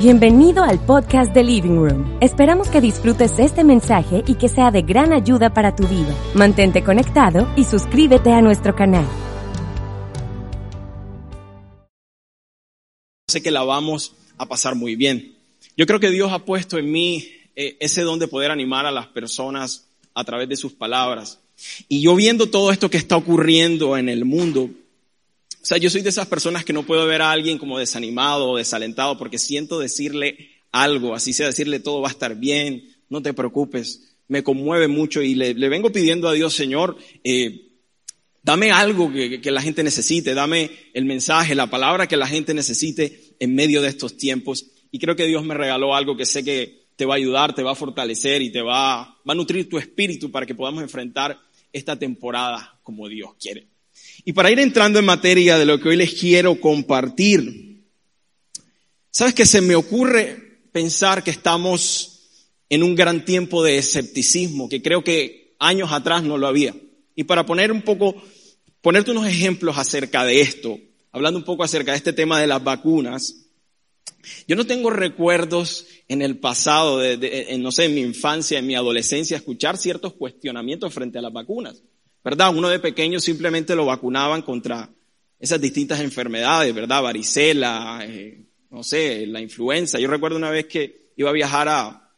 Bienvenido al podcast de Living Room. Esperamos que disfrutes este mensaje y que sea de gran ayuda para tu vida. Mantente conectado y suscríbete a nuestro canal. Sé que la vamos a pasar muy bien. Yo creo que Dios ha puesto en mí eh, ese don de poder animar a las personas a través de sus palabras. Y yo viendo todo esto que está ocurriendo en el mundo, o sea, yo soy de esas personas que no puedo ver a alguien como desanimado o desalentado porque siento decirle algo, así sea decirle todo va a estar bien, no te preocupes. Me conmueve mucho y le, vengo pidiendo a Dios, Señor, eh, dame algo que, la gente necesite, dame el mensaje, la palabra que la gente necesite en medio de estos tiempos. Y creo que Dios me regaló algo que sé que te va a ayudar, te va a fortalecer y te va a nutrir tu espíritu para que podamos enfrentar esta temporada como Dios quiere. Y para ir entrando en materia de lo que hoy les quiero compartir, sabes que se me ocurre pensar que estamos en un gran tiempo de escepticismo, que creo que años atrás no lo había. Y para poner un poco, ponerte unos ejemplos acerca de esto, hablando un poco acerca de este tema de las vacunas, yo no tengo recuerdos en el pasado, de, no sé, en mi infancia, en mi adolescencia, escuchar ciertos cuestionamientos frente a las vacunas. ¿Verdad? Uno de pequeño simplemente lo vacunaban contra esas distintas enfermedades, ¿verdad? Varicela, eh, no sé, la influenza. Yo recuerdo una vez que iba a viajar a,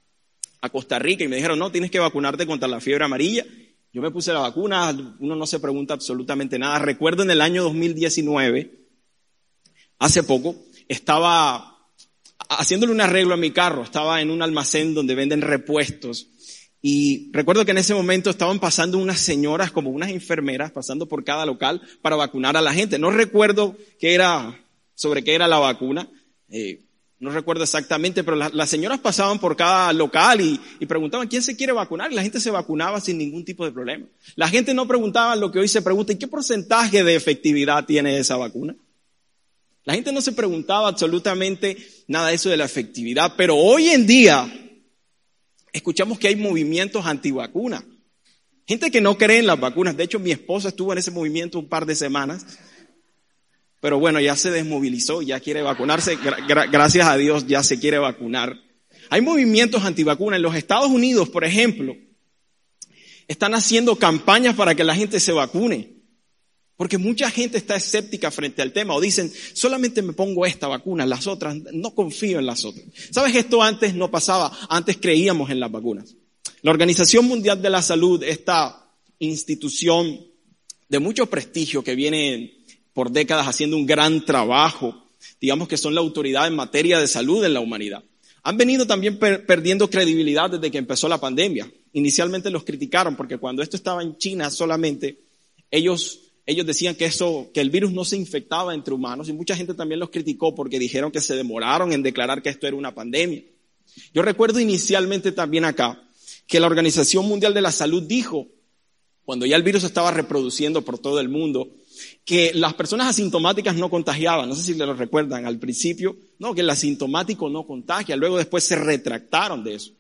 a Costa Rica y me dijeron, no, tienes que vacunarte contra la fiebre amarilla. Yo me puse la vacuna, uno no se pregunta absolutamente nada. Recuerdo en el año 2019, hace poco, estaba haciéndole un arreglo a mi carro, estaba en un almacén donde venden repuestos y recuerdo que en ese momento estaban pasando unas señoras como unas enfermeras pasando por cada local para vacunar a la gente. No recuerdo qué era, sobre qué era la vacuna. Eh, no recuerdo exactamente, pero las señoras pasaban por cada local y, y, preguntaban quién se quiere vacunar y la gente se vacunaba sin ningún tipo de problema. La gente no preguntaba lo que hoy se pregunta, ¿y qué porcentaje de efectividad tiene esa vacuna? La gente no se preguntaba absolutamente nada de eso de la efectividad, pero hoy en día escuchamos que hay movimientos antivacunas. Gente que no cree en las vacunas. De hecho, mi esposa estuvo en ese movimiento un par de semanas. Pero bueno, ya se desmovilizó, ya quiere vacunarse. gracias a Dios ya se quiere vacunar. Hay movimientos antivacunas. En los Estados Unidos, por ejemplo, están haciendo campañas para que la gente se vacune. Porque mucha gente está escéptica frente al tema o dicen, solamente me pongo esta vacuna, las otras, no confío en las otras. ¿Sabes? Esto antes no pasaba, antes creíamos en las vacunas. La Organización Mundial de la Salud, esta institución de mucho prestigio que viene por décadas haciendo un gran trabajo, digamos que son la autoridad en materia de salud en la humanidad. Han venido también perdiendo credibilidad desde que empezó la pandemia. Inicialmente los criticaron porque cuando esto estaba en China solamente, ellos ellos decían que eso, que el virus no se infectaba entre humanos y mucha gente también los criticó porque dijeron que se demoraron en declarar que esto era una pandemia. Yo recuerdo inicialmente también acá que la Organización Mundial de la Salud dijo, cuando ya el virus estaba reproduciendo por todo el mundo, que las personas asintomáticas no contagiaban. No sé si lo recuerdan al principio. No, que el asintomático no contagia. Luego después se retractaron de eso.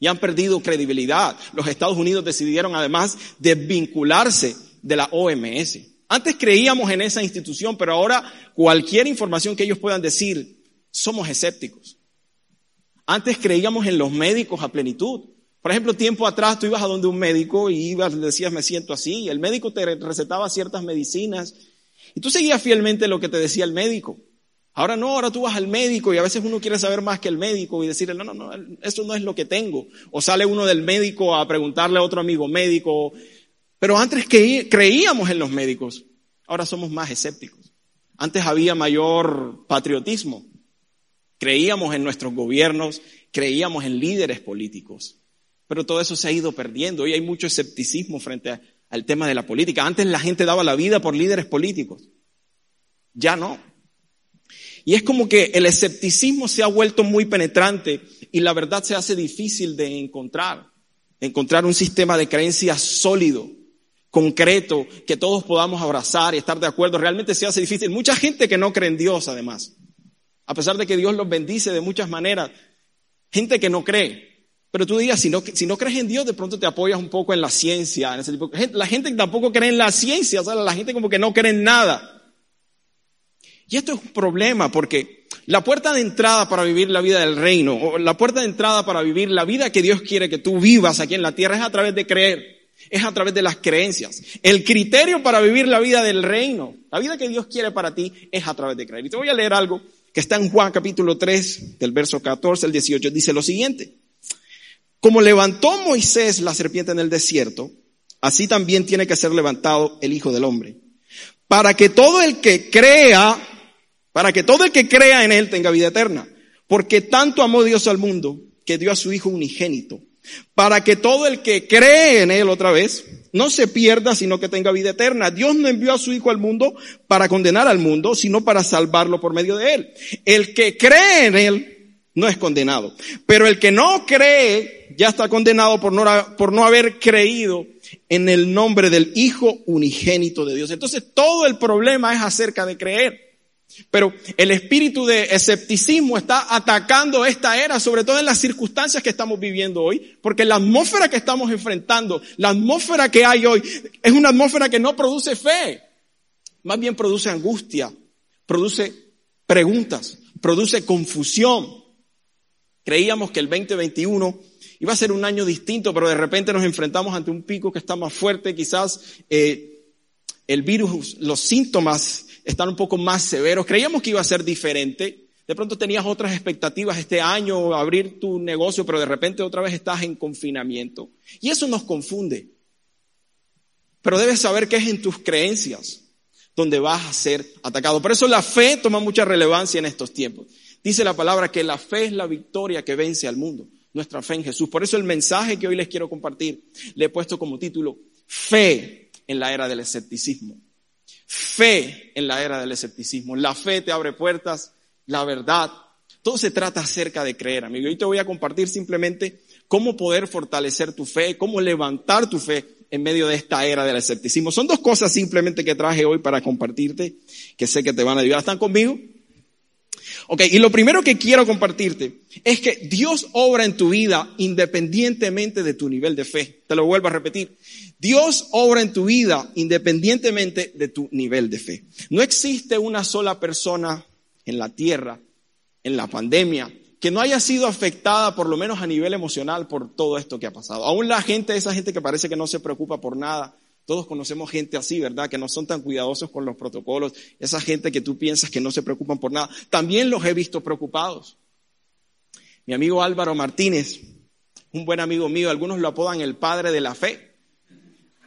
Y han perdido credibilidad. Los Estados Unidos decidieron además desvincularse de la OMS. Antes creíamos en esa institución, pero ahora cualquier información que ellos puedan decir, somos escépticos. Antes creíamos en los médicos a plenitud. Por ejemplo, tiempo atrás tú ibas a donde un médico y ibas, decías, me siento así, y el médico te recetaba ciertas medicinas, y tú seguías fielmente lo que te decía el médico. Ahora no, ahora tú vas al médico y a veces uno quiere saber más que el médico y decirle, no, no, no, eso no es lo que tengo. O sale uno del médico a preguntarle a otro amigo médico, pero antes creíamos en los médicos, ahora somos más escépticos. Antes había mayor patriotismo. Creíamos en nuestros gobiernos, creíamos en líderes políticos. Pero todo eso se ha ido perdiendo. Hoy hay mucho escepticismo frente al tema de la política. Antes la gente daba la vida por líderes políticos. Ya no. Y es como que el escepticismo se ha vuelto muy penetrante y la verdad se hace difícil de encontrar. Encontrar un sistema de creencias sólido concreto que todos podamos abrazar y estar de acuerdo, realmente se hace difícil. Mucha gente que no cree en Dios, además, a pesar de que Dios los bendice de muchas maneras, gente que no cree. Pero tú dirías, si no, si no crees en Dios, de pronto te apoyas un poco en la ciencia. En ese tipo. La gente tampoco cree en la ciencia, o sea, la gente como que no cree en nada. Y esto es un problema porque La puerta de entrada para vivir la vida del reino, o la puerta de entrada para vivir la vida que Dios quiere que tú vivas aquí en la tierra es a través de creer, es a través de las creencias. El criterio para vivir la vida del reino, la vida que Dios quiere para ti, es a través de creer. Y te voy a leer algo que está en Juan capítulo 3, del verso 14 al 18, dice lo siguiente. Como levantó Moisés la serpiente en el desierto, así también tiene que ser levantado el Hijo del Hombre. Para que todo el que crea, para que todo el que crea en Él tenga vida eterna. Porque tanto amó Dios al mundo que dio a su Hijo unigénito. Para que todo el que cree en Él otra vez no se pierda, sino que tenga vida eterna. Dios no envió a su Hijo al mundo para condenar al mundo, sino para salvarlo por medio de Él. El que cree en Él no es condenado. Pero el que no cree ya está condenado por no, por no haber creído en el nombre del Hijo unigénito de Dios. Entonces todo el problema es acerca de creer. Pero el espíritu de escepticismo está atacando esta era, sobre todo en las circunstancias que estamos viviendo hoy, porque la atmósfera que estamos enfrentando, la atmósfera que hay hoy, es una atmósfera que no produce fe, más bien produce angustia, produce preguntas, produce confusión. Creíamos que el 2021 iba a ser un año distinto, pero de repente nos enfrentamos ante un pico que está más fuerte, quizás eh, el virus, los síntomas están un poco más severos. Creíamos que iba a ser diferente. De pronto tenías otras expectativas este año, abrir tu negocio, pero de repente otra vez estás en confinamiento. Y eso nos confunde. Pero debes saber que es en tus creencias donde vas a ser atacado. Por eso la fe toma mucha relevancia en estos tiempos. Dice la palabra que la fe es la victoria que vence al mundo nuestra fe en Jesús. Por eso el mensaje que hoy les quiero compartir le he puesto como título Fe en la era del escepticismo. Fe en la era del escepticismo. La fe te abre puertas, la verdad. Todo se trata acerca de creer, amigo. Hoy te voy a compartir simplemente cómo poder fortalecer tu fe, cómo levantar tu fe en medio de esta era del escepticismo. Son dos cosas simplemente que traje hoy para compartirte, que sé que te van a ayudar. ¿Están conmigo? Ok, y lo primero que quiero compartirte es que Dios obra en tu vida independientemente de tu nivel de fe. Te lo vuelvo a repetir. Dios obra en tu vida independientemente de tu nivel de fe. No existe una sola persona en la tierra, en la pandemia, que no haya sido afectada por lo menos a nivel emocional por todo esto que ha pasado. Aún la gente, esa gente que parece que no se preocupa por nada, todos conocemos gente así, ¿verdad? Que no son tan cuidadosos con los protocolos. Esa gente que tú piensas que no se preocupan por nada. También los he visto preocupados. Mi amigo Álvaro Martínez, un buen amigo mío, algunos lo apodan el padre de la fe.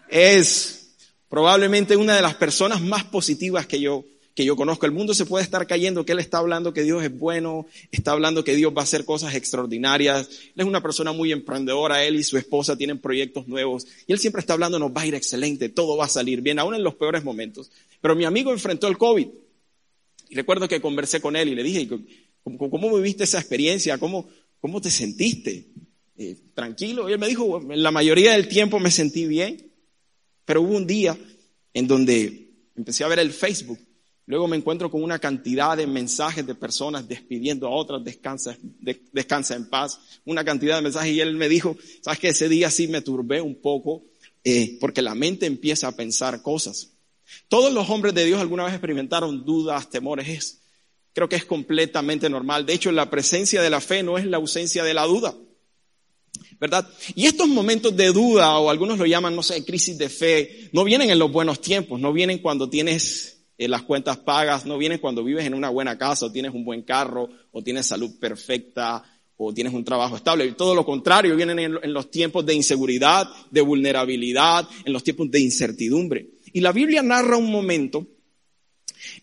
Es probablemente una de las personas más positivas que yo que yo conozco. El mundo se puede estar cayendo, que Él está hablando que Dios es bueno, está hablando que Dios va a hacer cosas extraordinarias. Él es una persona muy emprendedora, él y su esposa tienen proyectos nuevos. Y Él siempre está hablando, nos va a ir excelente, todo va a salir bien, aún en los peores momentos. Pero mi amigo enfrentó el COVID. Y recuerdo que conversé con él y le dije, ¿cómo, cómo viviste esa experiencia? ¿Cómo, cómo te sentiste? Eh, tranquilo. Y él me dijo, la mayoría del tiempo me sentí bien. Pero hubo un día en donde empecé a ver el Facebook Luego me encuentro con una cantidad de mensajes de personas despidiendo a otras, descansa, descansa en paz, una cantidad de mensajes. Y él me dijo, sabes que ese día sí me turbé un poco, eh, porque la mente empieza a pensar cosas. Todos los hombres de Dios alguna vez experimentaron dudas, temores. Es, creo que es completamente normal. De hecho, la presencia de la fe no es la ausencia de la duda. ¿verdad? Y estos momentos de duda, o algunos lo llaman, no sé, crisis de fe, no vienen en los buenos tiempos, no vienen cuando tienes eh, las cuentas pagas no vienen cuando vives en una buena casa o tienes un buen carro o tienes salud perfecta o tienes un trabajo estable. Todo lo contrario, vienen en, los tiempos de inseguridad, de vulnerabilidad, en los tiempos de incertidumbre. Y la Biblia narra un momento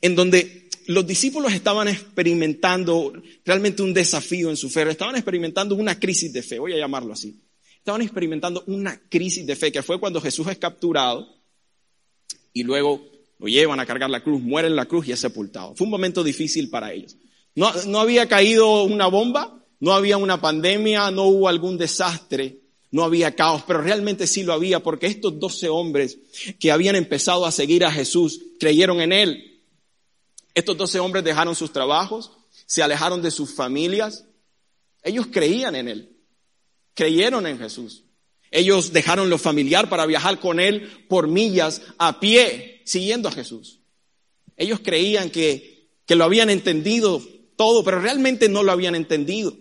en donde los discípulos estaban experimentando realmente un desafío en su fe, estaban experimentando una crisis de fe, voy a llamarlo así. Estaban experimentando una crisis de fe, que fue cuando Jesús es capturado y luego lo llevan a cargar la cruz, muere en la cruz y es sepultado. Fue un momento difícil para ellos. No, no había caído una bomba, no había una pandemia, no hubo algún desastre, no había caos, pero realmente sí lo había porque estos doce hombres que habían empezado a seguir a Jesús creyeron en Él. Estos doce hombres dejaron sus trabajos, se alejaron de sus familias. Ellos creían en Él, creyeron en Jesús. Ellos dejaron lo familiar para viajar con Él por millas a pie siguiendo a Jesús. Ellos creían que, que lo habían entendido todo, pero realmente no lo habían entendido.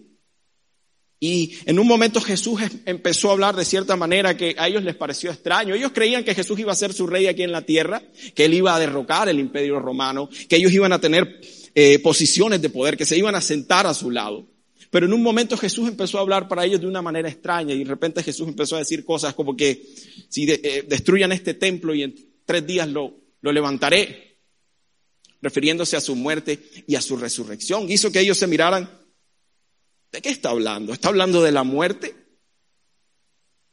Y en un momento Jesús em, empezó a hablar de cierta manera que a ellos les pareció extraño. Ellos creían que Jesús iba a ser su rey aquí en la tierra, que él iba a derrocar el imperio romano, que ellos iban a tener eh, posiciones de poder, que se iban a sentar a su lado. Pero en un momento Jesús empezó a hablar para ellos de una manera extraña y de repente Jesús empezó a decir cosas como que si eh, destruyan este templo y tres días lo, lo levantaré, refiriéndose a su muerte y a su resurrección. Hizo que ellos se miraran ¿De qué está hablando? ¿Está hablando de la muerte?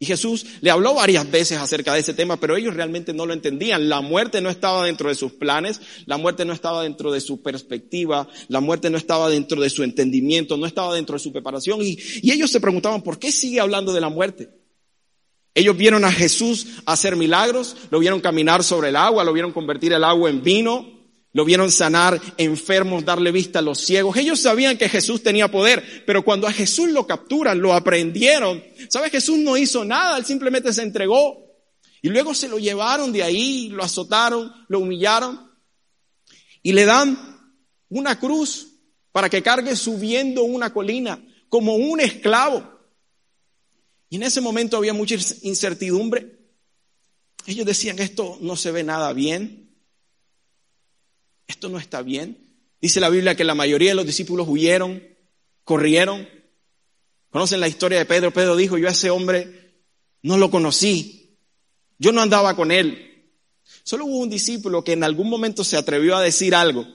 Y Jesús le habló varias veces acerca de ese tema, pero ellos realmente no lo entendían. La muerte no estaba dentro de sus planes, la muerte no estaba dentro de su perspectiva, la muerte no estaba dentro de su entendimiento, no estaba dentro de su preparación. Y, y ellos se preguntaban, ¿por qué sigue hablando de la muerte? Ellos vieron a Jesús hacer milagros, lo vieron caminar sobre el agua, lo vieron convertir el agua en vino, lo vieron sanar enfermos, darle vista a los ciegos. Ellos sabían que Jesús tenía poder, pero cuando a Jesús lo capturan, lo aprendieron. ¿Sabes? Jesús no hizo nada, él simplemente se entregó. Y luego se lo llevaron de ahí, lo azotaron, lo humillaron. Y le dan una cruz para que cargue subiendo una colina como un esclavo. Y en ese momento había mucha incertidumbre. Ellos decían, esto no se ve nada bien esto no está bien. Dice la Biblia que la mayoría de los discípulos huyeron, corrieron. ¿Conocen la historia de Pedro? Pedro dijo, yo a ese hombre no lo conocí. Yo no andaba con él. Solo hubo un discípulo que en algún momento se atrevió a decir algo.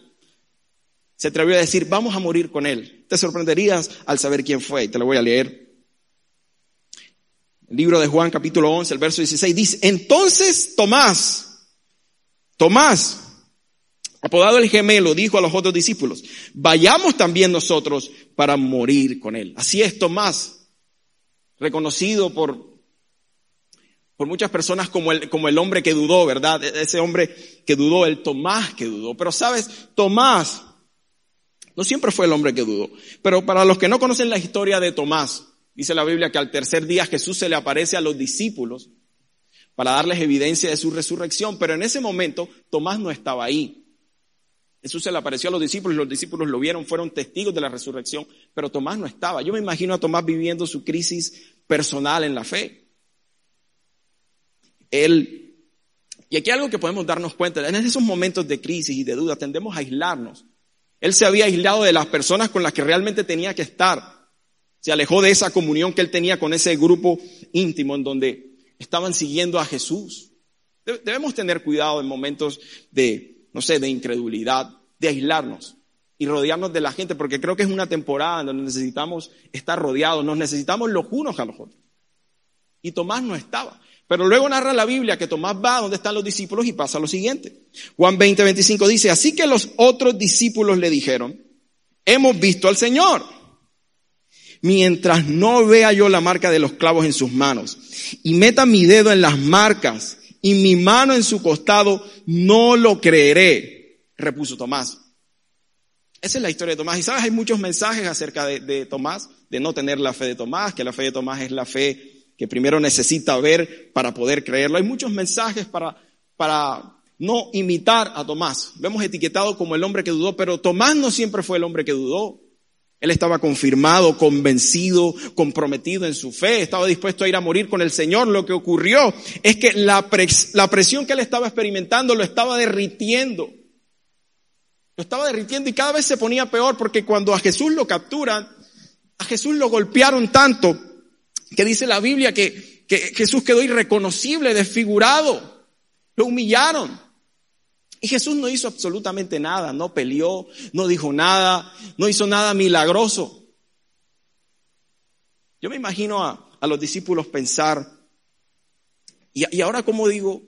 Se atrevió a decir, vamos a morir con él. Te sorprenderías al saber quién fue. Y te lo voy a leer. El libro de Juan capítulo 11, el verso 16 dice, entonces Tomás, Tomás, apodado el gemelo, dijo a los otros discípulos, vayamos también nosotros para morir con él. Así es Tomás, reconocido por, por muchas personas como el, como el hombre que dudó, ¿verdad? E-, ese hombre que dudó, el Tomás que dudó. Pero sabes, Tomás no siempre fue el hombre que dudó. Pero para los que no conocen la historia de Tomás, dice la Biblia que al tercer día Jesús se le aparece a los discípulos para darles evidencia de su resurrección, pero en ese momento Tomás no estaba ahí. Jesús se le apareció a los discípulos, los discípulos lo vieron, fueron testigos de la resurrección, pero Tomás no estaba. Yo me imagino a Tomás viviendo su crisis personal en la fe. Él, y aquí algo que podemos darnos cuenta, en esos momentos de crisis y de duda tendemos a aislarnos. Él se había aislado de las personas con las que realmente tenía que estar. Se alejó de esa comunión que él tenía con ese grupo íntimo en donde estaban siguiendo a Jesús. Debemos tener cuidado en momentos de no sé, de incredulidad, de aislarnos y rodearnos de la gente, porque creo que es una temporada en donde necesitamos estar rodeados, nos necesitamos los unos a los otros. Y Tomás no estaba. Pero luego narra la Biblia que Tomás va donde están los discípulos y pasa lo siguiente. Juan 20, 25 dice, así que los otros discípulos le dijeron, hemos visto al Señor. Mientras no vea yo la marca de los clavos en sus manos y meta mi dedo en las marcas y mi mano en su costado, no lo creeré, repuso Tomás. Esa es la historia de Tomás. Y sabes, hay muchos mensajes acerca de, Tomás, de no tener la fe de Tomás, que la fe de Tomás es la fe que primero necesita ver para poder creerlo. Hay muchos mensajes para, para no imitar a Tomás. Lo hemos etiquetado como el hombre que dudó, pero Tomás no siempre fue el hombre que dudó. Él estaba confirmado, convencido, comprometido en su fe, estaba dispuesto a ir a morir con el Señor. Lo que ocurrió es que la, presión que él estaba experimentando lo estaba derritiendo. Lo estaba derritiendo y cada vez se ponía peor porque cuando a Jesús lo capturan, a Jesús lo golpearon tanto que dice la Biblia que, que Jesús quedó irreconocible, desfigurado. Lo humillaron. Y Jesús no hizo absolutamente nada, no peleó, no dijo nada, no hizo nada milagroso. Yo me imagino a, a los discípulos pensar, y, y ahora cómo digo,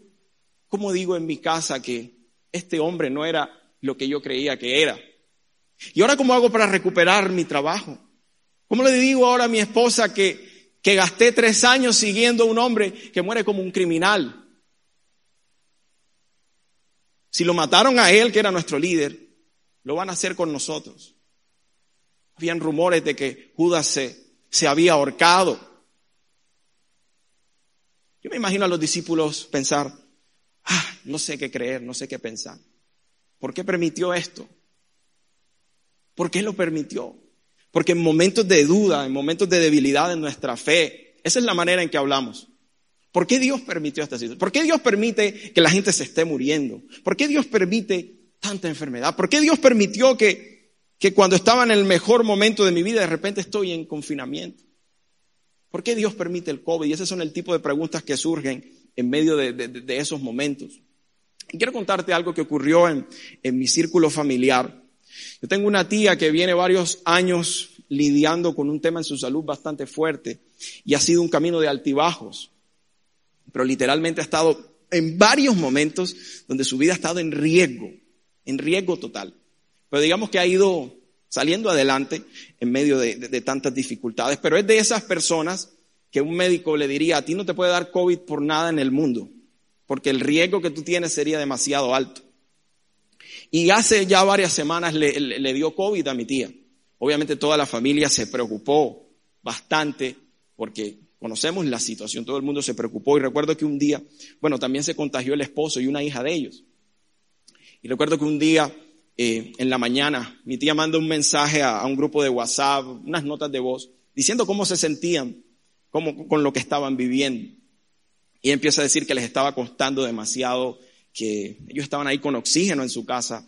cómo digo en mi casa que este hombre no era lo que yo creía que era. ¿Y ahora cómo hago para recuperar mi trabajo? ¿Cómo le digo ahora a mi esposa que, que gasté tres años siguiendo a un hombre que muere como un criminal? Si lo mataron a él, que era nuestro líder, lo van a hacer con nosotros. Habían rumores de que Judas se, se había ahorcado. Yo me imagino a los discípulos pensar, ah, no sé qué creer, no sé qué pensar. ¿Por qué permitió esto? ¿Por qué lo permitió? Porque en momentos de duda, en momentos de debilidad en nuestra fe, esa es la manera en que hablamos. ¿Por qué Dios permitió esta situación? ¿Por qué Dios permite que la gente se esté muriendo? ¿Por qué Dios permite tanta enfermedad? ¿Por qué Dios permitió que, que cuando estaba en el mejor momento de mi vida de repente estoy en confinamiento? ¿Por qué Dios permite el COVID? Y esos son el tipo de preguntas que surgen en medio de, esos momentos. Y quiero contarte algo que ocurrió en, en mi círculo familiar. Yo tengo una tía que viene varios años lidiando con un tema en su salud bastante fuerte y ha sido un camino de altibajos pero literalmente ha estado en varios momentos donde su vida ha estado en riesgo, en riesgo total. Pero digamos que ha ido saliendo adelante en medio de, tantas dificultades, pero es de esas personas que un médico le diría, a ti no te puede dar COVID por nada en el mundo, porque el riesgo que tú tienes sería demasiado alto. Y hace ya varias semanas le, le dio COVID a mi tía. Obviamente toda la familia se preocupó bastante porque Conocemos la situación, todo el mundo se preocupó y recuerdo que un día, bueno, también se contagió el esposo y una hija de ellos. Y recuerdo que un día, eh, en la mañana, mi tía manda un mensaje a, un grupo de WhatsApp, unas notas de voz, diciendo cómo se sentían, cómo, con lo que estaban viviendo. Y empieza a decir que les estaba costando demasiado, que ellos estaban ahí con oxígeno en su casa,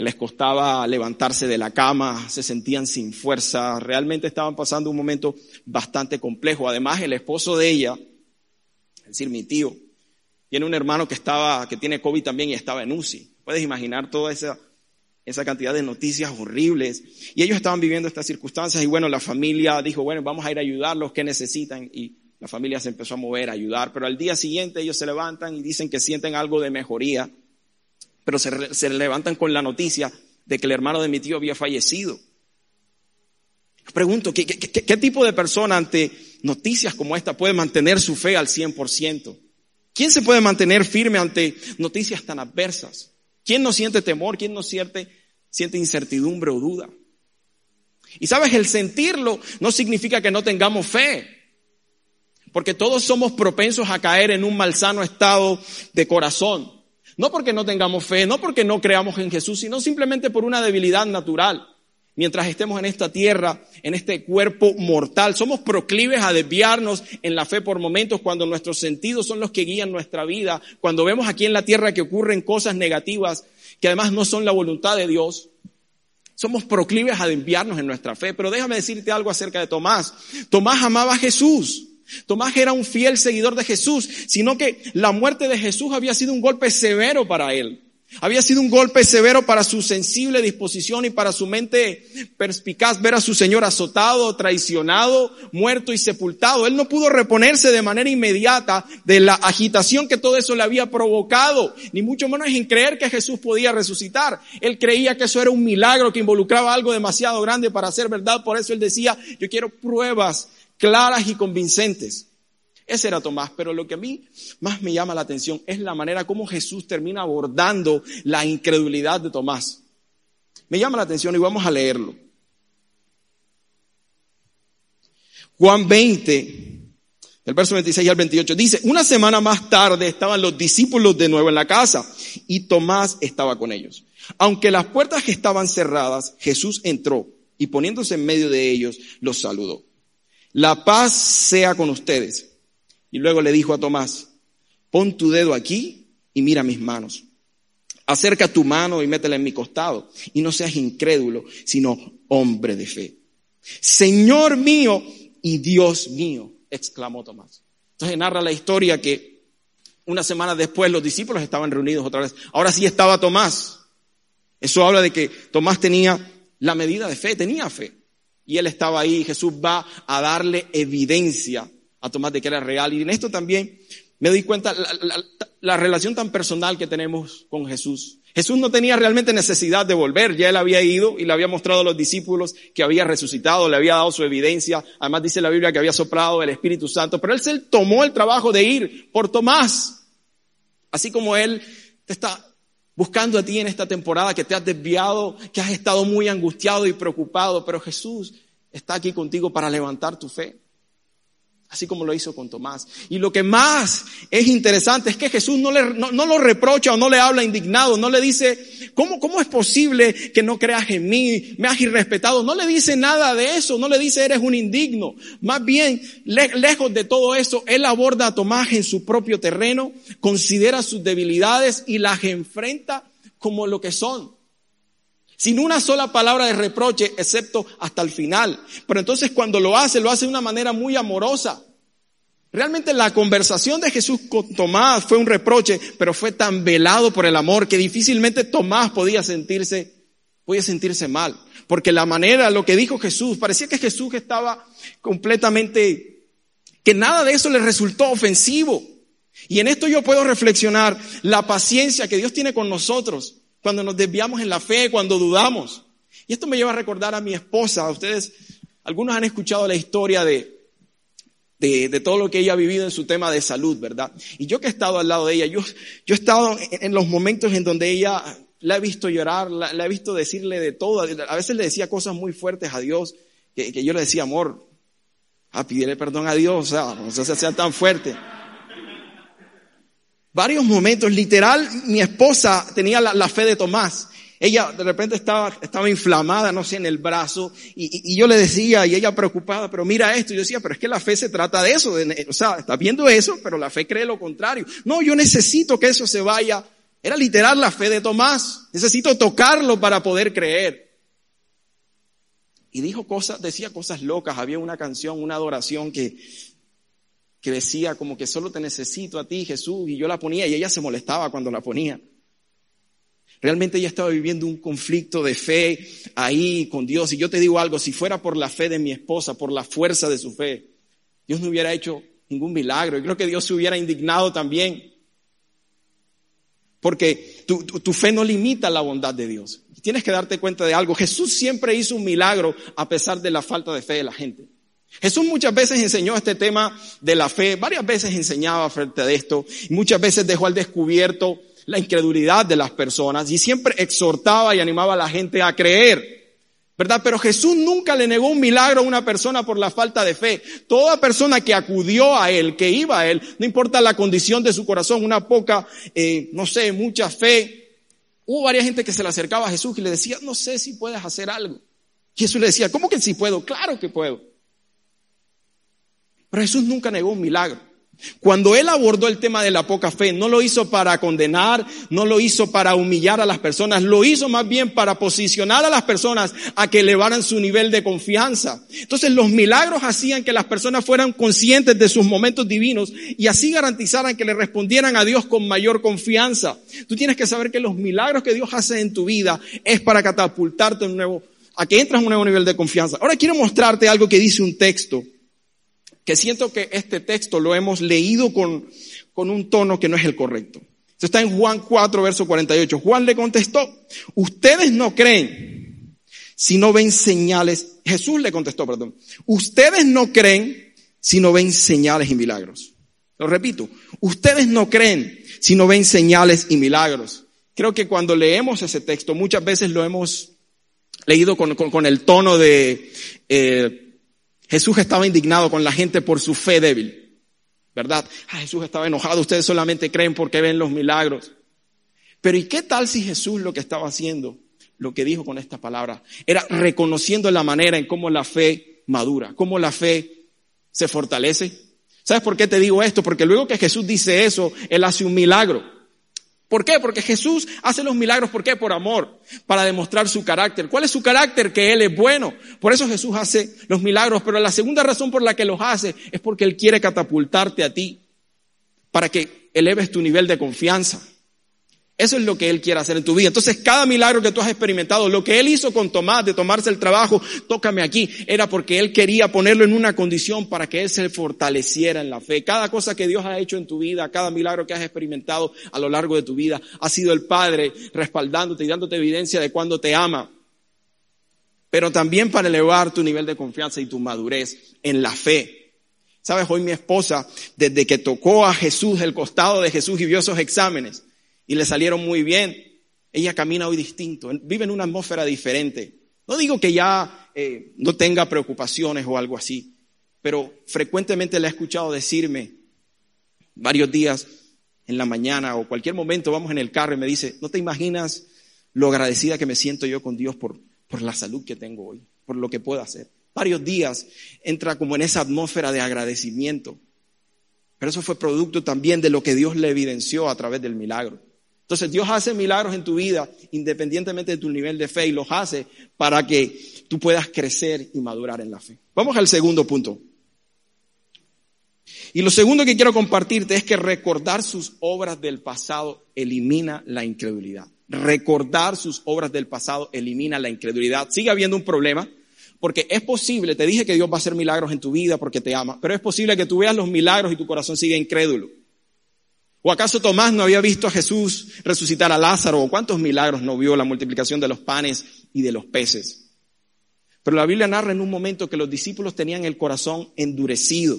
les costaba levantarse de la cama, se sentían sin fuerza, realmente estaban pasando un momento bastante complejo. Además, el esposo de ella, es decir, mi tío, tiene un hermano que estaba, que tiene COVID también y estaba en UCI. Puedes imaginar toda esa, esa cantidad de noticias horribles. Y ellos estaban viviendo estas circunstancias y bueno, la familia dijo, bueno, vamos a ir a ayudarlos, ¿qué necesitan? Y la familia se empezó a mover, a ayudar, pero al día siguiente ellos se levantan y dicen que sienten algo de mejoría pero se, levantan con la noticia de que el hermano de mi tío había fallecido. Pregunto, ¿qué, qué, tipo de persona ante noticias como esta puede mantener su fe al 100%? ¿Quién se puede mantener firme ante noticias tan adversas? ¿Quién no siente temor? ¿Quién no siente, siente incertidumbre o duda? Y sabes, el sentirlo no significa que no tengamos fe, porque todos somos propensos a caer en un malsano estado de corazón. No porque no tengamos fe, no porque no creamos en Jesús, sino simplemente por una debilidad natural. Mientras estemos en esta tierra, en este cuerpo mortal, somos proclives a desviarnos en la fe por momentos cuando nuestros sentidos son los que guían nuestra vida, cuando vemos aquí en la tierra que ocurren cosas negativas que además no son la voluntad de Dios. Somos proclives a desviarnos en nuestra fe. Pero déjame decirte algo acerca de Tomás. Tomás amaba a Jesús. Tomás era un fiel seguidor de Jesús, sino que la muerte de Jesús había sido un golpe severo para él. Había sido un golpe severo para su sensible disposición y para su mente perspicaz ver a su Señor azotado, traicionado, muerto y sepultado. Él no pudo reponerse de manera inmediata de la agitación que todo eso le había provocado, ni mucho menos en creer que Jesús podía resucitar. Él creía que eso era un milagro que involucraba algo demasiado grande para ser verdad. Por eso él decía, yo quiero pruebas claras y convincentes. Ese era Tomás, pero lo que a mí más me llama la atención es la manera como Jesús termina abordando la incredulidad de Tomás. Me llama la atención y vamos a leerlo. Juan 20, el verso 26 al 28, dice, una semana más tarde estaban los discípulos de nuevo en la casa y Tomás estaba con ellos. Aunque las puertas estaban cerradas, Jesús entró y poniéndose en medio de ellos, los saludó. La paz sea con ustedes. Y luego le dijo a Tomás, pon tu dedo aquí y mira mis manos. Acerca tu mano y métela en mi costado. Y no seas incrédulo, sino hombre de fe. Señor mío y Dios mío, exclamó Tomás. Entonces narra la historia que una semana después los discípulos estaban reunidos otra vez. Ahora sí estaba Tomás. Eso habla de que Tomás tenía la medida de fe, tenía fe y él estaba ahí, Jesús va a darle evidencia a Tomás de que era real. Y en esto también me doy cuenta la, la, relación tan personal que tenemos con Jesús. Jesús no tenía realmente necesidad de volver, ya él había ido y le había mostrado a los discípulos que había resucitado, le había dado su evidencia, además dice la Biblia que había soplado el Espíritu Santo, pero él se tomó el trabajo de ir por Tomás, así como él está buscando a ti en esta temporada que te has desviado, que has estado muy angustiado y preocupado, pero Jesús está aquí contigo para levantar tu fe. Así como lo hizo con Tomás. Y lo que más es interesante es que Jesús no, le, no, lo reprocha o no le habla indignado, no le dice, ¿cómo, ¿cómo es posible que no creas en mí? Me has irrespetado. No le dice nada de eso, no le dice eres un indigno. Más bien, lejos de todo eso, él aborda a Tomás en su propio terreno, considera sus debilidades y las enfrenta como lo que son sin una sola palabra de reproche, excepto hasta el final. Pero entonces cuando lo hace, lo hace de una manera muy amorosa. Realmente la conversación de Jesús con Tomás fue un reproche, pero fue tan velado por el amor que difícilmente Tomás podía sentirse, podía sentirse mal. Porque la manera, lo que dijo Jesús, parecía que Jesús estaba completamente, que nada de eso le resultó ofensivo. Y en esto yo puedo reflexionar la paciencia que Dios tiene con nosotros cuando nos desviamos en la fe, cuando dudamos. Y esto me lleva a recordar a mi esposa. Ustedes, algunos han escuchado la historia de, de, todo lo que ella ha vivido en su tema de salud, ¿verdad? Y yo que he estado al lado de ella, yo, yo he estado en, los momentos en donde ella la he visto llorar, la, he visto decirle de todo. A veces le decía cosas muy fuertes a Dios, que, que yo le decía, amor, a pedirle perdón a Dios, o sea, no se sea tan fuerte varios momentos, literal, mi esposa tenía la, fe de Tomás. Ella de repente estaba, estaba inflamada, no sé, en el brazo, y, yo le decía, y ella preocupada, pero mira esto, y yo decía, pero es que la fe se trata de eso, o sea, está viendo eso, pero la fe cree lo contrario. No, yo necesito que eso se vaya. Era literal la fe de Tomás. Necesito tocarlo para poder creer. Y dijo cosas, decía cosas locas. Había una canción, una adoración que que decía como que solo te necesito a ti, Jesús, y yo la ponía y ella se molestaba cuando la ponía. Realmente ella estaba viviendo un conflicto de fe ahí con Dios. Y yo te digo algo, si fuera por la fe de mi esposa, por la fuerza de su fe, Dios no hubiera hecho ningún milagro. Y creo que Dios se hubiera indignado también. Porque tu, tu, fe no limita la bondad de Dios. Tienes que darte cuenta de algo. Jesús siempre hizo un milagro a pesar de la falta de fe de la gente. Jesús muchas veces enseñó este tema de la fe, varias veces enseñaba frente a esto, y muchas veces dejó al descubierto la incredulidad de las personas y siempre exhortaba y animaba a la gente a creer. ¿Verdad? Pero Jesús nunca le negó un milagro a una persona por la falta de fe. Toda persona que acudió a Él, que iba a Él, no importa la condición de su corazón, una poca, eh, no sé, mucha fe. Hubo varias gente que se le acercaba a Jesús y le decía, no sé si puedes hacer algo. Jesús le decía, ¿cómo que si puedo? Claro que puedo. Pero Jesús nunca negó un milagro. Cuando él abordó el tema de la poca fe, no lo hizo para condenar, no lo hizo para humillar a las personas, lo hizo más bien para posicionar a las personas a que elevaran su nivel de confianza. Entonces los milagros hacían que las personas fueran conscientes de sus momentos divinos y así garantizaran que le respondieran a Dios con mayor confianza. Tú tienes que saber que los milagros que Dios hace en tu vida es para catapultarte un nuevo, a que entras a un nuevo nivel de confianza. Ahora quiero mostrarte algo que dice un texto que siento que este texto lo hemos leído con, con un tono que no es el correcto. Esto está en Juan 4, verso 48. Juan le contestó, ustedes no creen si no ven señales. Jesús le contestó, perdón, ustedes no creen si no ven señales y milagros. Lo repito, ustedes no creen si no ven señales y milagros. Creo que cuando leemos ese texto muchas veces lo hemos leído con, con, el tono de... Eh, Jesús estaba indignado con la gente por su fe débil, ¿verdad? Ah, Jesús estaba enojado, ustedes solamente creen porque ven los milagros. Pero ¿y qué tal si Jesús lo que estaba haciendo, lo que dijo con esta palabra, era reconociendo la manera en cómo la fe madura, cómo la fe se fortalece? ¿Sabes por qué te digo esto? Porque luego que Jesús dice eso, Él hace un milagro. ¿Por qué? Porque Jesús hace los milagros, ¿por qué? Por amor, para demostrar su carácter. ¿Cuál es su carácter? Que Él es bueno. Por eso Jesús hace los milagros, pero la segunda razón por la que los hace es porque Él quiere catapultarte a ti, para que eleves tu nivel de confianza. Eso es lo que Él quiere hacer en tu vida. Entonces, cada milagro que tú has experimentado, lo que Él hizo con Tomás de tomarse el trabajo, tócame aquí, era porque Él quería ponerlo en una condición para que Él se fortaleciera en la fe. Cada cosa que Dios ha hecho en tu vida, cada milagro que has experimentado a lo largo de tu vida, ha sido el Padre respaldándote y dándote evidencia de cuando te ama. Pero también para elevar tu nivel de confianza y tu madurez en la fe. Sabes, hoy mi esposa, desde que tocó a Jesús, el costado de Jesús y vio esos exámenes, y le salieron muy bien. Ella camina hoy distinto, vive en una atmósfera diferente. No digo que ya eh, no tenga preocupaciones o algo así, pero frecuentemente le he escuchado decirme varios días en la mañana o cualquier momento vamos en el carro y me dice, no te imaginas lo agradecida que me siento yo con Dios por, por la salud que tengo hoy, por lo que puedo hacer. Varios días entra como en esa atmósfera de agradecimiento. Pero eso fue producto también de lo que Dios le evidenció a través del milagro. Entonces Dios hace milagros en tu vida independientemente de tu nivel de fe y los hace para que tú puedas crecer y madurar en la fe. Vamos al segundo punto. Y lo segundo que quiero compartirte es que recordar sus obras del pasado elimina la incredulidad. Recordar sus obras del pasado elimina la incredulidad. Sigue habiendo un problema, porque es posible, te dije que Dios va a hacer milagros en tu vida porque te ama, pero es posible que tú veas los milagros y tu corazón siga incrédulo. ¿O acaso Tomás no había visto a Jesús resucitar a Lázaro? ¿O cuántos milagros no vio la multiplicación de los panes y de los peces? Pero la Biblia narra en un momento que los discípulos tenían el corazón endurecido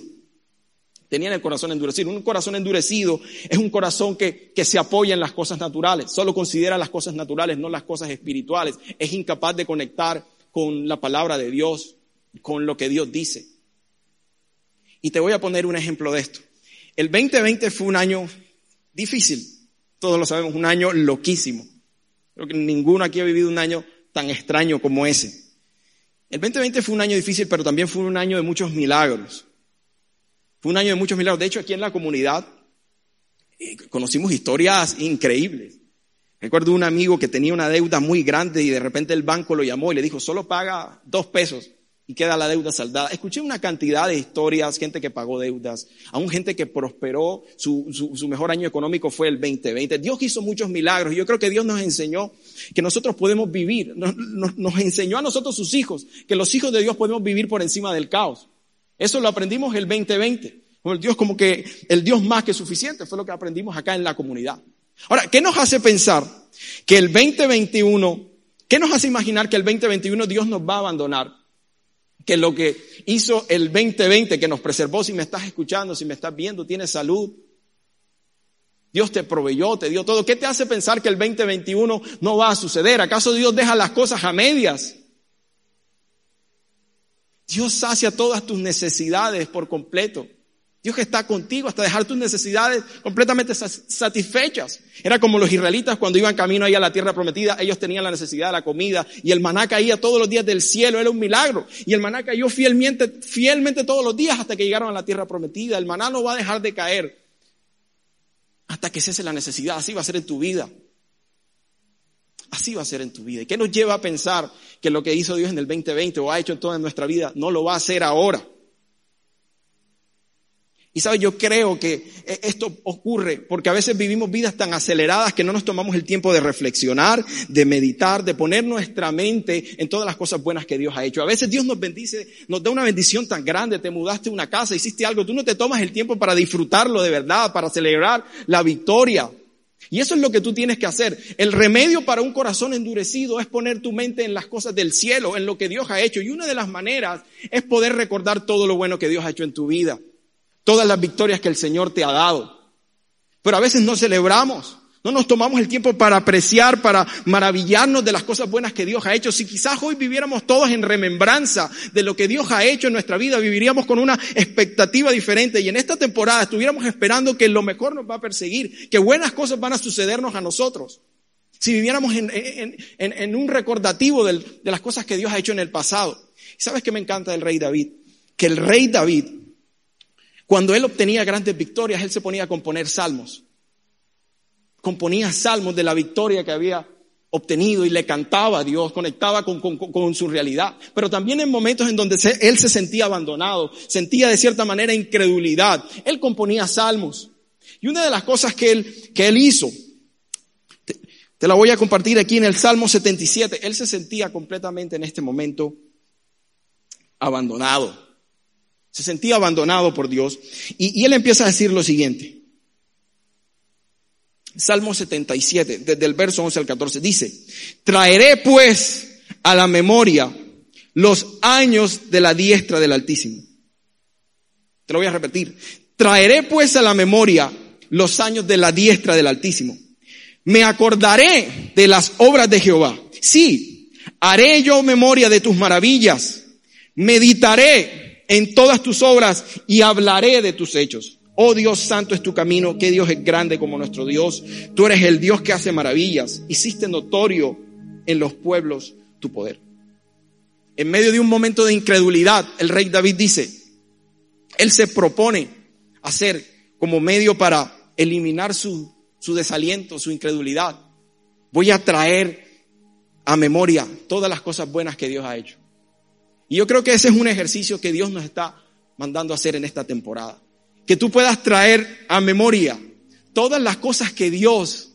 tenían el corazón endurecido. Un corazón endurecido es un corazón que, que se apoya en las cosas naturales, solo considera las cosas naturales, no las cosas espirituales. Es incapaz de conectar con la palabra de Dios, con lo que Dios dice. Y te voy a poner un ejemplo de esto. El 2020 fue un año difícil, todos lo sabemos, un año loquísimo. Creo que ninguno aquí ha vivido un año tan extraño como ese. El 2020 fue un año difícil, pero también fue un año de muchos milagros. Fue un año de muchos milagros. De hecho, aquí en la comunidad eh, conocimos historias increíbles. Recuerdo un amigo que tenía una deuda muy grande y de repente el banco lo llamó y le dijo, solo paga dos pesos y queda la deuda saldada. Escuché una cantidad de historias, gente que pagó deudas, aún gente que prosperó, su, su, mejor año económico fue el 2020. Dios hizo muchos milagros. Yo creo que Dios nos enseñó que nosotros podemos vivir, nos, nos enseñó a nosotros sus hijos, que los hijos de Dios podemos vivir por encima del caos. Eso lo aprendimos el 2020. El Dios como que el Dios más que suficiente fue lo que aprendimos acá en la comunidad. Ahora, ¿qué nos hace pensar que el 2021, qué nos hace imaginar que el 2021 Dios nos va a abandonar? Que lo que hizo el 2020, que nos preservó, si me estás escuchando, si me estás viendo, tienes salud, Dios te proveyó, te dio todo. ¿Qué te hace pensar que el 2021 no va a suceder? ¿Acaso Dios deja las cosas a medias? Dios sacia todas tus necesidades por completo. Dios está contigo hasta dejar tus necesidades completamente satisfechas. Era como los israelitas cuando iban camino ahí a la tierra prometida, ellos tenían la necesidad de la comida y el maná caía todos los días del cielo, era un milagro. Y el maná cayó fielmente, fielmente todos los días hasta que llegaron a la tierra prometida. El maná no va a dejar de caer hasta que cese la necesidad. Así va a ser en tu vida. Así va a ser en tu vida. ¿Y qué nos lleva a pensar que lo que hizo Dios en el 2020 o ha hecho en toda nuestra vida no lo va a hacer ahora? Y sabes, yo creo que e, esto ocurre porque a veces vivimos vidas tan aceleradas que no nos tomamos el tiempo de reflexionar, de meditar, de poner nuestra mente en todas las cosas buenas que Dios ha hecho. A veces Dios nos bendice, nos da una bendición tan grande, te mudaste una casa, hiciste algo, tú no te tomas el tiempo para disfrutarlo de verdad, para celebrar la victoria. Y eso es lo que tú tienes que hacer. El remedio para un corazón endurecido es poner tu mente en las cosas del cielo, en lo que Dios ha hecho. Y una de las maneras es poder recordar todo lo bueno que Dios ha hecho en tu vida. Todas las victorias que el Señor te ha dado. Pero a veces no celebramos. No nos tomamos el tiempo para apreciar, para maravillarnos de las cosas buenas que Dios ha hecho. Si quizás hoy viviéramos todos en remembranza de lo que Dios ha hecho en nuestra vida, viviríamos con una expectativa diferente y en esta temporada estuviéramos esperando que lo mejor nos va a perseguir, que buenas cosas van a sucedernos a nosotros. Si viviéramos en, un recordativo de las cosas que Dios ha hecho en el pasado. ¿Sabes qué me encanta del rey David? Que el rey David, cuando él obtenía grandes victorias, él se ponía a componer salmos componía salmos de la victoria que había obtenido y le cantaba a Dios, conectaba con, su realidad. Pero también en momentos en donde él se sentía abandonado, sentía de cierta manera incredulidad, él componía salmos. Y una de las cosas que él, que él hizo, te, te la voy a compartir aquí en el Salmo 77, él se sentía completamente en este momento abandonado. Se sentía abandonado por Dios. Y, y él empieza a decir lo siguiente. Salmo 77, desde el verso 11 al 14, dice, traeré pues a la memoria los años de la diestra del Altísimo. Te lo voy a repetir. Traeré pues a la memoria los años de la diestra del Altísimo. Me acordaré de las obras de Jehová. Sí, haré yo memoria de tus maravillas. Meditaré en todas tus obras y hablaré de tus hechos. Oh Dios santo es tu camino, que Dios es grande como nuestro Dios. Tú eres el Dios que hace maravillas. Hiciste notorio en los pueblos tu poder. En medio de un momento de incredulidad, el rey David dice, él se propone hacer como medio para eliminar su, su desaliento, su incredulidad. Voy a traer a memoria todas las cosas buenas que Dios ha hecho. Y yo creo que ese es un ejercicio que Dios nos está mandando a hacer en esta temporada. Que tú puedas traer a memoria todas las cosas que Dios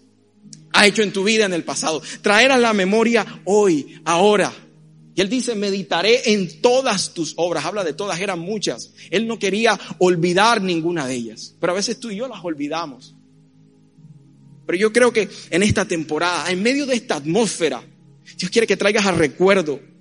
ha hecho en tu vida en el pasado. Traer a la memoria hoy, ahora. Y él dice, meditaré en todas tus obras. Habla de todas, eran muchas. Él no quería olvidar ninguna de ellas. Pero a veces tú y yo las olvidamos. Pero yo creo que en esta temporada, en medio de esta atmósfera, Dios quiere que traigas a recuerdo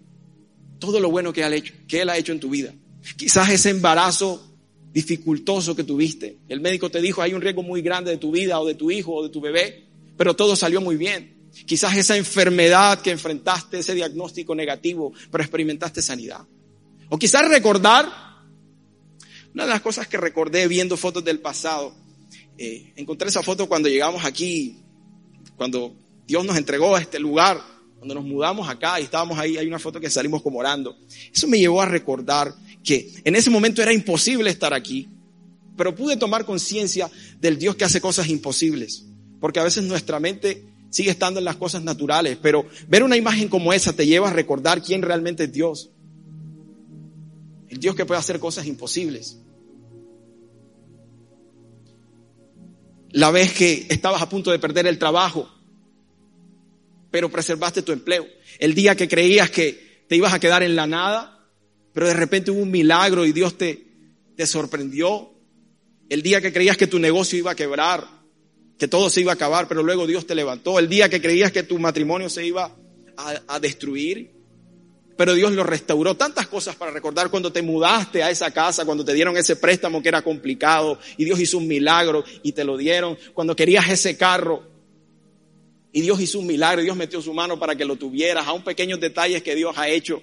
todo lo bueno que ha hecho, él ha hecho en tu vida. Quizás ese embarazo dificultoso que tuviste. El médico te dijo, hay un riesgo muy grande de tu vida o de tu hijo o de tu bebé, pero todo salió muy bien. Quizás esa enfermedad que enfrentaste, ese diagnóstico negativo, pero experimentaste sanidad. O quizás recordar, una de las cosas que recordé viendo fotos del pasado, eh, encontré esa foto cuando llegamos aquí, cuando Dios nos entregó a este lugar cuando nos mudamos acá y estábamos ahí, hay una foto que salimos como orando. Eso me llevó a recordar que en ese momento era imposible estar aquí, pero pude tomar conciencia del Dios que hace cosas imposibles, porque a veces nuestra mente sigue estando en las cosas naturales, pero ver una imagen como esa te lleva a recordar quién realmente es Dios. El Dios que puede hacer cosas imposibles. La vez que estabas a punto de perder el trabajo pero preservaste tu empleo. El día que creías que te ibas a quedar en la nada, pero de repente hubo un milagro y Dios te, te sorprendió. El día que creías que tu negocio iba a quebrar, que todo se iba a acabar, pero luego Dios te levantó. El día que creías que tu matrimonio se iba a, a destruir, pero Dios lo restauró. Tantas cosas para recordar cuando te mudaste a esa casa, cuando te dieron ese préstamo que era complicado y Dios hizo un milagro y te lo dieron. Cuando querías ese carro y Dios hizo un milagro, Dios metió su mano para que lo tuvieras, aún pequeños detalles que Dios ha hecho.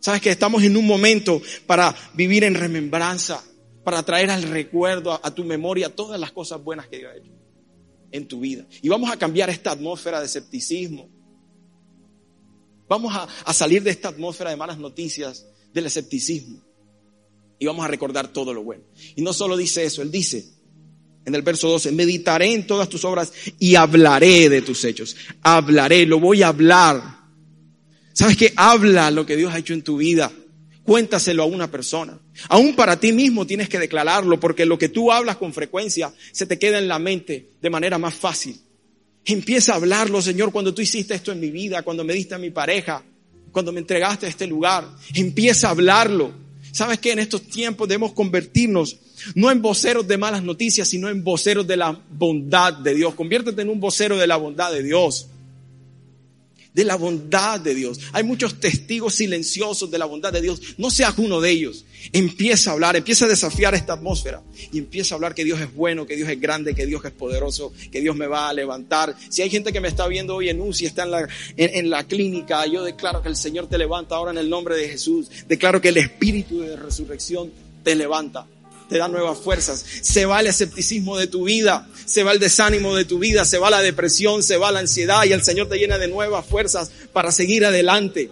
Sabes que estamos en un momento para vivir en remembranza, para traer al recuerdo, a, tu memoria, todas las cosas buenas que Dios ha hecho en tu vida. Y vamos a cambiar esta atmósfera de escepticismo. Vamos a, a salir de esta atmósfera de malas noticias, del escepticismo. Y vamos a recordar todo lo bueno. Y no solo dice eso, Él dice, en el verso 12, meditaré en todas tus obras y hablaré de tus hechos. Hablaré, lo voy a hablar. ¿Sabes qué? Habla lo que Dios ha hecho en tu vida. Cuéntaselo a una persona. Aún para ti mismo tienes que declararlo porque lo que tú hablas con frecuencia se te queda en la mente de manera más fácil. Empieza a hablarlo, Señor, cuando tú hiciste esto en mi vida, cuando me diste a mi pareja, cuando me entregaste a este lugar. Empieza a hablarlo. ¿Sabes qué? En estos tiempos debemos convertirnos no en voceros de malas noticias, sino en voceros de la bondad de Dios. Conviértete en un vocero de la bondad de Dios. De la bondad de Dios. Hay muchos testigos silenciosos de la bondad de Dios. No seas uno de ellos. Empieza a hablar, empieza a desafiar esta atmósfera y empieza a hablar que Dios es bueno, que Dios es grande, que Dios es poderoso, que Dios me va a levantar. Si hay gente que me está viendo hoy en UCI, está en la, en la clínica, yo declaro que el Señor te levanta ahora en el nombre de Jesús. Declaro que el Espíritu de resurrección te levanta te da nuevas fuerzas. Se va el escepticismo de tu vida, se va el desánimo de tu vida, se va la depresión, se va la ansiedad y el Señor te llena de nuevas fuerzas para seguir adelante.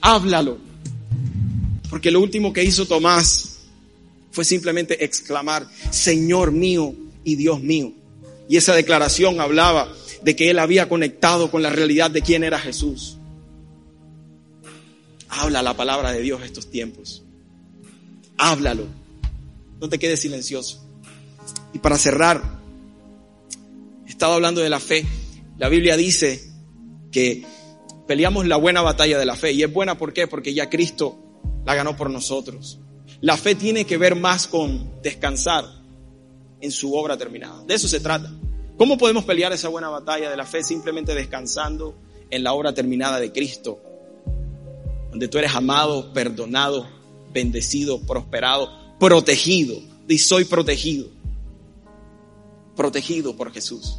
Háblalo. Porque lo último que hizo Tomás fue simplemente exclamar, Señor mío y Dios mío. Y esa declaración hablaba de que él había conectado con la realidad de quién era Jesús. Habla la palabra de Dios estos tiempos. Háblalo. No te quedes silencioso. Y para cerrar, he estado hablando de la fe. La Biblia dice que peleamos la buena batalla de la fe. Y es buena ¿por qué? Porque ya Cristo la ganó por nosotros. La fe tiene que ver más con descansar en su obra terminada. De eso se trata. ¿Cómo podemos pelear esa buena batalla de la fe? Simplemente descansando en la obra terminada de Cristo, donde tú eres amado, perdonado, bendecido, prosperado, protegido. Y soy protegido. Protegido por Jesús.